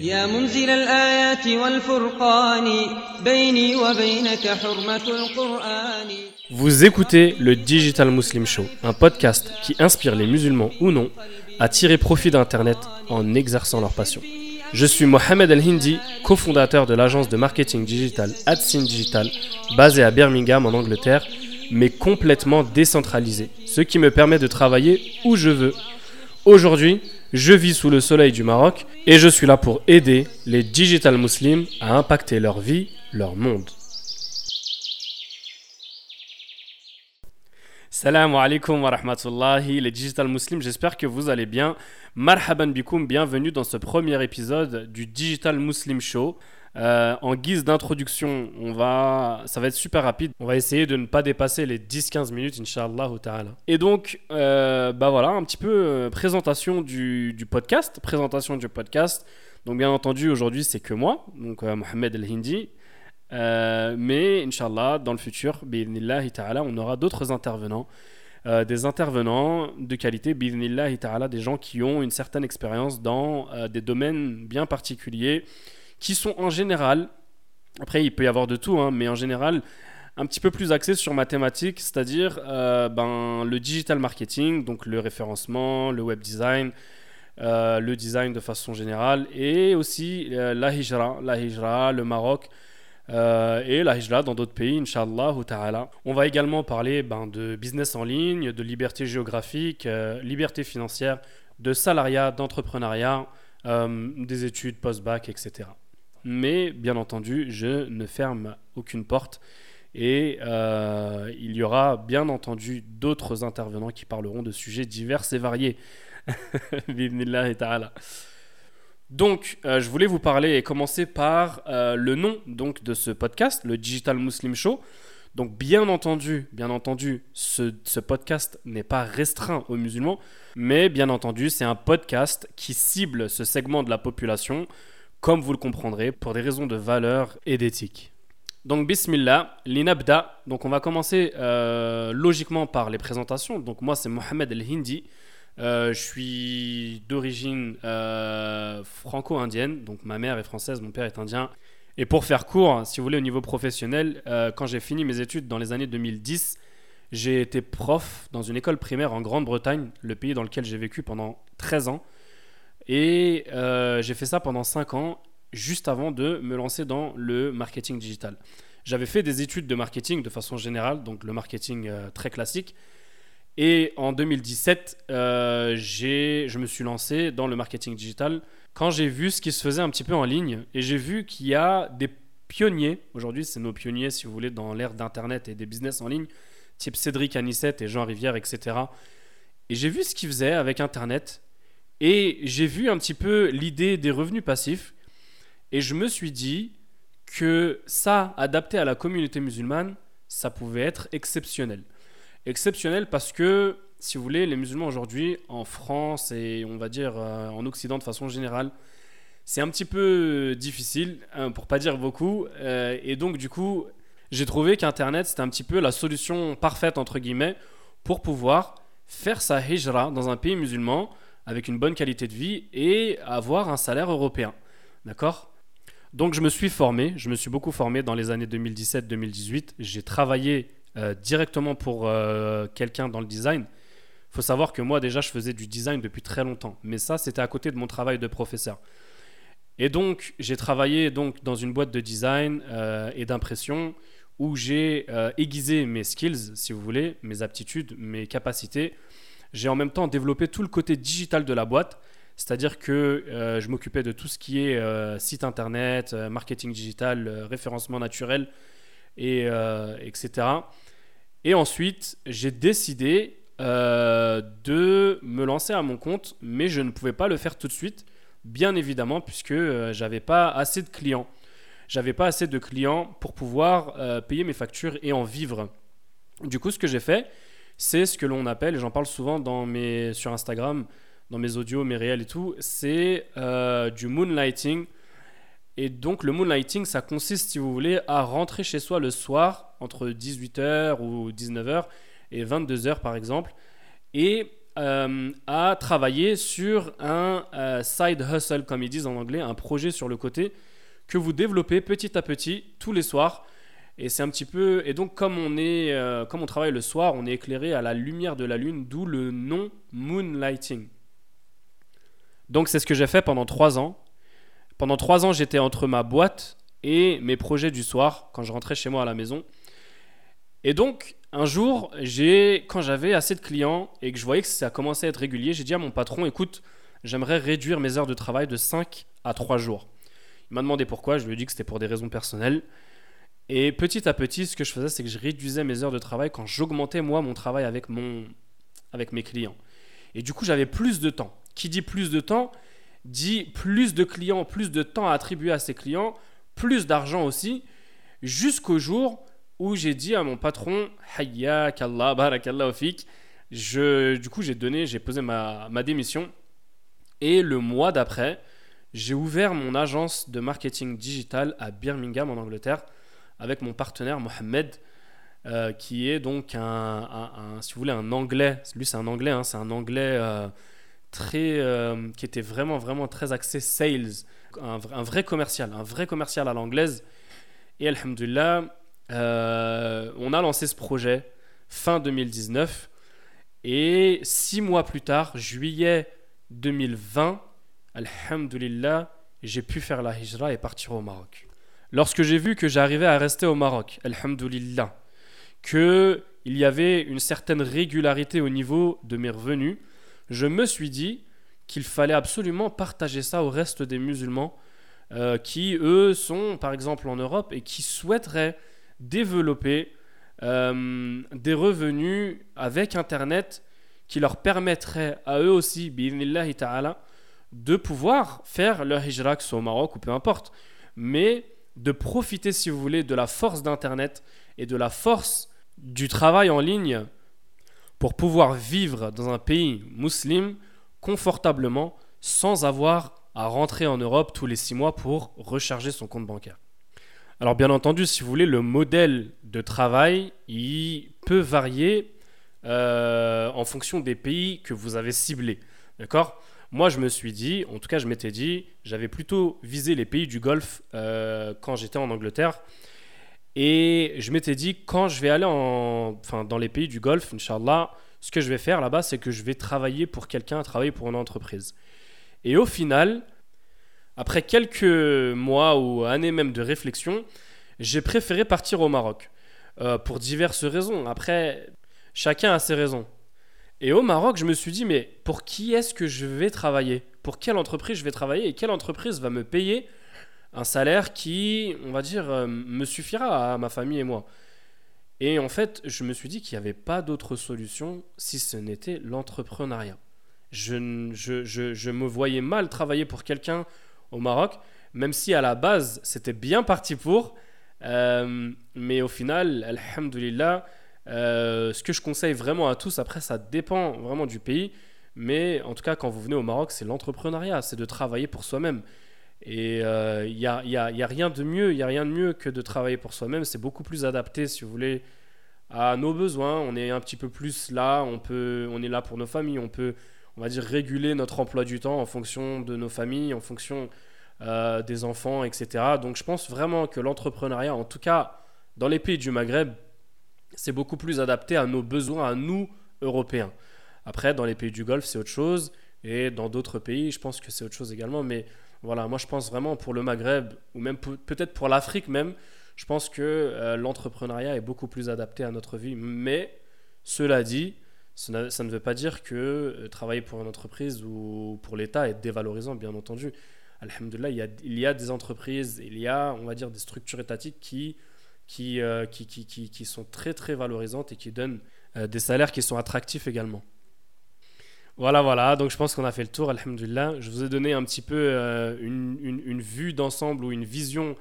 يا منزل الآيات والفرقان بيني وبينك حرمة القرآن Vous écoutez le Digital Muslim Show, un podcast qui inspire les musulmans ou non à tirer profit d'Internet en exerçant leur passion. Je suis Mohamed El-Hindi, cofondateur de l'agence de marketing digital AdSyn Digital, basée à Birmingham en Angleterre, mais complètement décentralisée, ce qui me permet de travailler où je veux. Aujourd'hui, je vis sous le soleil du Maroc et je suis là pour aider les digital muslims à impacter leur vie, leur monde. Salam alaikum wa rahmatullahi, les digital muslims, j'espère que vous allez bien. Marhaban bikoum, bienvenue dans ce premier épisode du Digital Muslim Show. Euh, en guise d'introduction, on va, ça va être super rapide. On va essayer de ne pas dépasser les 10-15 minutes, inshallah ta'ala. Et donc, euh, bah voilà, un petit peu euh, présentation du, podcast. Présentation du podcast. Donc, bien entendu, aujourd'hui, c'est que moi, donc Mohamed El-Hindi. mais, inshallah, dans le futur, ta'ala, on aura d'autres intervenants. des intervenants de qualité, ta'ala, des gens qui ont une certaine expérience dans des domaines bien particuliers qui sont en général, après il peut y avoir de tout, hein, mais en général un petit peu plus axés sur mathématiques, c'est-à-dire euh, ben, le digital marketing, donc le référencement, le web design, euh, le design de façon générale, et aussi euh, la hijra, la hijra, le Maroc. et la hijra dans d'autres pays, Inch'Allah ta'ala. On va également parler ben, de business en ligne, de liberté géographique, liberté financière, de salariat, d'entrepreneuriat, des études post-bac, etc mais bien entendu, je ne ferme aucune porte. Et euh, il y aura bien entendu d'autres intervenants qui parleront de sujets divers et variés. donc, euh, je voulais vous parler et commencer par euh, le nom donc, de ce podcast, le Digital Muslim Show. Donc, bien entendu, bien entendu, ce, ce podcast n'est pas restreint aux musulmans, mais bien entendu, c'est un podcast qui cible ce segment de la population comme vous le comprendrez, pour des raisons de valeur et d'éthique. Donc, bismillah, l'inabda. Donc, on va commencer euh, logiquement par les présentations. Donc, moi, c'est Mohamed El-Hindi. Euh, je suis d'origine euh, franco-indienne. Donc, ma mère est française, mon père est indien. Et pour faire court, si vous voulez, au niveau professionnel, quand j'ai fini mes études dans les années 2010, j'ai été prof dans une école primaire en Grande-Bretagne, le pays dans lequel j'ai vécu pendant 13 ans. Et euh, j'ai fait ça pendant 5 ans, juste avant de me lancer dans le marketing digital. J'avais fait des études de marketing de façon générale, donc le marketing euh, très classique. Et en 2017, euh, je me suis lancé dans le marketing digital quand j'ai vu ce qui se faisait un petit peu en ligne. Et j'ai vu qu'il y a des pionniers, aujourd'hui c'est nos pionniers si vous voulez dans l'ère d'Internet et des business en ligne, type Cédric Anissette et Jean Rivière, etc. Et j'ai vu ce qu'ils faisaient avec Internet et j'ai vu un petit peu l'idée des revenus passifs. Et je me suis dit que ça, adapté à la communauté musulmane, ça pouvait être exceptionnel. Exceptionnel parce que, si vous voulez, les musulmans aujourd'hui, en France et on va dire euh, en Occident de façon générale, c'est un petit peu difficile, hein, pour pas dire beaucoup. Euh, et donc, du coup, j'ai trouvé qu'Internet, c'était un petit peu la solution parfaite, entre guillemets, pour pouvoir faire sa hijra dans un pays musulman avec une bonne qualité de vie et avoir un salaire européen. D'accord? Donc je me suis formé, je me suis beaucoup formé dans les années 2017-2018. J'ai travaillé euh, directement pour euh, quelqu'un dans le design. Il faut savoir que moi déjà je faisais du design depuis très longtemps, mais ça c'était à côté de mon travail de professeur. Et donc j'ai travaillé donc dans une boîte de design euh, et d'impression où j'ai aiguisé mes skills, si vous voulez, mes aptitudes, mes capacités j'ai en même temps développé tout le côté digital de la boîte. C'est-à-dire que euh, je m'occupais de tout ce qui est euh, site internet, euh, marketing digital, référencement naturel, et, etc. Et ensuite, j'ai décidé de me lancer à mon compte, mais je ne pouvais pas le faire tout de suite, bien évidemment, puisque j'avais pas assez de clients. J'avais pas assez de clients pour pouvoir payer mes factures et en vivre. Du coup, ce que j'ai fait, c'est ce que l'on appelle, et j'en parle souvent dans mes, sur Instagram, dans mes audios, mes réels et tout, c'est euh, du moonlighting. Et donc le moonlighting, ça consiste, si vous voulez, à rentrer chez soi le soir, entre 18h ou 19h et 22h par exemple, et à travailler sur un side hustle, comme ils disent en anglais, un projet sur le côté que vous développez petit à petit tous les soirs. Et c'est un petit peu et donc comme on est comme on travaille le soir, on est éclairé à la lumière de la lune, d'où le nom moonlighting. Donc c'est ce que j'ai fait pendant trois ans. Pendant trois ans, j'étais entre ma boîte et mes projets du soir quand je rentrais chez moi à la maison. Et donc, un jour, quand j'avais assez de clients et que je voyais que ça commençait à être régulier, j'ai dit à mon patron, écoute, j'aimerais réduire mes heures de travail de 5 à 3 jours. Il m'a demandé pourquoi, je lui ai dit que c'était pour des raisons personnelles. Et petit à petit, ce que je faisais, c'est que je réduisais mes heures de travail quand j'augmentais moi mon travail avec, mon, avec mes clients. Et du coup, j'avais plus de temps. Qui dit plus de temps, dit plus de clients, plus de temps à attribuer à ses clients, plus d'argent aussi, jusqu'au jour où j'ai dit à mon patron, Hayyak Allah, barakallah fik, je, du coup j'ai donné, j'ai posé ma, ma démission, et le mois d'après, j'ai ouvert mon agence de marketing digital à Birmingham en Angleterre avec mon partenaire Mohamed, euh, qui est donc un, si vous voulez, un anglais. Lui, c'est un anglais, hein, c'est un anglais euh, très, euh, qui était vraiment, vraiment très axé sales, un, vrai commercial, un vrai commercial à l'anglaise. Et Alhamdulillah, on a lancé ce projet fin 2019. Et six mois plus tard, juillet 2020, Alhamdulillah, j'ai pu faire la hijra et partir au Maroc. Lorsque j'ai vu que j'arrivais à rester au Maroc, Alhamdulillah, qu'il y avait une certaine régularité au niveau de mes revenus, je me suis dit qu'il fallait absolument partager ça au reste des musulmans euh, qui, eux, sont par exemple en Europe et qui souhaiteraient développer euh, des revenus avec Internet qui leur permettraient à eux aussi, de pouvoir faire leur hijra, au Maroc ou peu importe, mais de profiter, si vous voulez, de la force d'Internet et de la force du travail en ligne pour pouvoir vivre dans un pays musulman confortablement sans avoir à rentrer en Europe tous les six mois pour recharger son compte bancaire. Alors bien entendu, si vous voulez, le modèle de travail, il peut varier euh, en fonction des pays que vous avez ciblés. D'accord? Moi, je me suis dit, en tout cas, je m'étais dit, j'avais plutôt visé les pays du Golfe euh, quand j'étais en Angleterre. Et je m'étais dit, quand je vais aller en, enfin, dans les pays du Golfe, Inch'Allah, ce que je vais faire là-bas, c'est que je vais travailler pour quelqu'un, travailler pour une entreprise. Et au final, après quelques mois ou années même de réflexion, j'ai préféré partir au Maroc. Euh, pour diverses raisons. Après, chacun a ses raisons. Et au Maroc, je me suis dit, mais pour qui est-ce que je vais travailler? Pour quelle entreprise je vais travailler? Et quelle entreprise va me payer un salaire qui, on va dire, euh, me suffira à ma famille et moi? Et en fait, je me suis dit qu'il n'y avait pas d'autre solution si ce n'était l'entrepreneuriat. Je, je, je, me voyais mal travailler pour quelqu'un au Maroc, même si à la base c'était bien parti pour. Euh, mais au final, alhamdulillah, euh, ce que je conseille vraiment à tous, après ça dépend vraiment du pays, mais en tout cas quand vous venez au Maroc, c'est l'entrepreneuriat, c'est de travailler pour soi-même. Et il euh, n'y a, y a, rien de mieux, il y a rien de mieux que de travailler pour soi-même. C'est beaucoup plus adapté, si vous voulez, à nos besoins. On est un petit peu plus là, on, peut, on est là pour nos familles, on peut, on va dire, réguler notre emploi du temps en fonction de nos familles, en fonction euh, des enfants, etc. Donc je pense vraiment que l'entrepreneuriat, en tout cas dans les pays du Maghreb, c'est beaucoup plus adapté à nos besoins, à nous, Européens. Après, dans les pays du Golfe, c'est autre chose. Et dans d'autres pays, je pense que c'est autre chose également. Mais voilà, moi je pense vraiment pour le Maghreb, ou même peut-être pour l'Afrique même, je pense que euh, l'entrepreneuriat est beaucoup plus adapté à notre vie. Mais cela dit, ça ne veut pas dire que euh, travailler pour une entreprise ou pour l'État est dévalorisant, bien entendu. Alhamdulillah, il y, a, il y a des entreprises, il y a, on va dire, des structures étatiques qui, qui, euh, qui, qui, qui, sont très très valorisantes et qui donnent des salaires qui sont attractifs également. Voilà, voilà. Donc je pense qu'on a fait le tour, alhamdulillah. Je vous ai donné un petit peu euh, une, une, vue d'ensemble ou une vision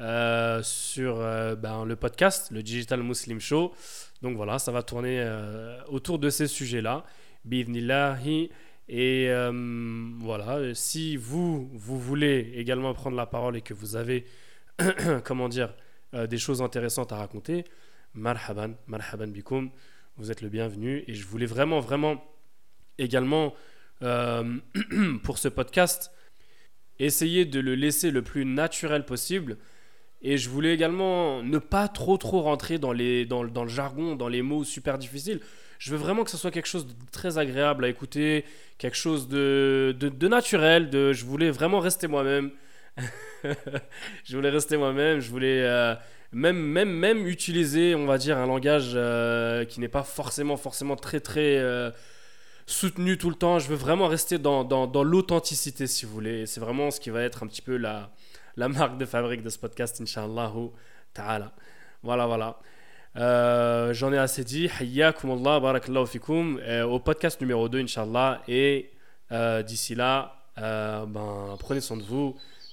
euh, sur euh, ben, le podcast, le Digital Muslim Show. Donc voilà, ça va tourner autour de ces sujets-là. Bidnillahi. Et voilà, si vous, vous voulez également prendre la parole et que vous avez, comment dire, des choses intéressantes à raconter, marhaban, marhaban bikum, vous êtes le bienvenu. Et je voulais vraiment, vraiment également euh, pour ce podcast, essayer de le laisser le plus naturel possible. Et je voulais également ne pas trop trop rentrer dans, les, dans, le jargon, dans les mots super difficiles. Je veux vraiment que ce soit quelque chose de très agréable à écouter, quelque chose de, de, naturel. De, je voulais vraiment rester moi-même. je voulais rester moi-même. Je voulais euh, même, même, même utiliser, on va dire, un langage euh, qui n'est pas forcément, forcément très, très euh, soutenu tout le temps. Je veux vraiment rester dans, dans, dans l'authenticité, si vous voulez. C'est vraiment ce qui va être un petit peu la, la marque de fabrique de ce podcast, Inch'Allah ta'ala. Voilà, voilà. J'en ai assez dit. Hayyakum Allah, barakallahu fikum. Au podcast numéro 2, Inch'Allah. Et d'ici là, ben, prenez soin de vous.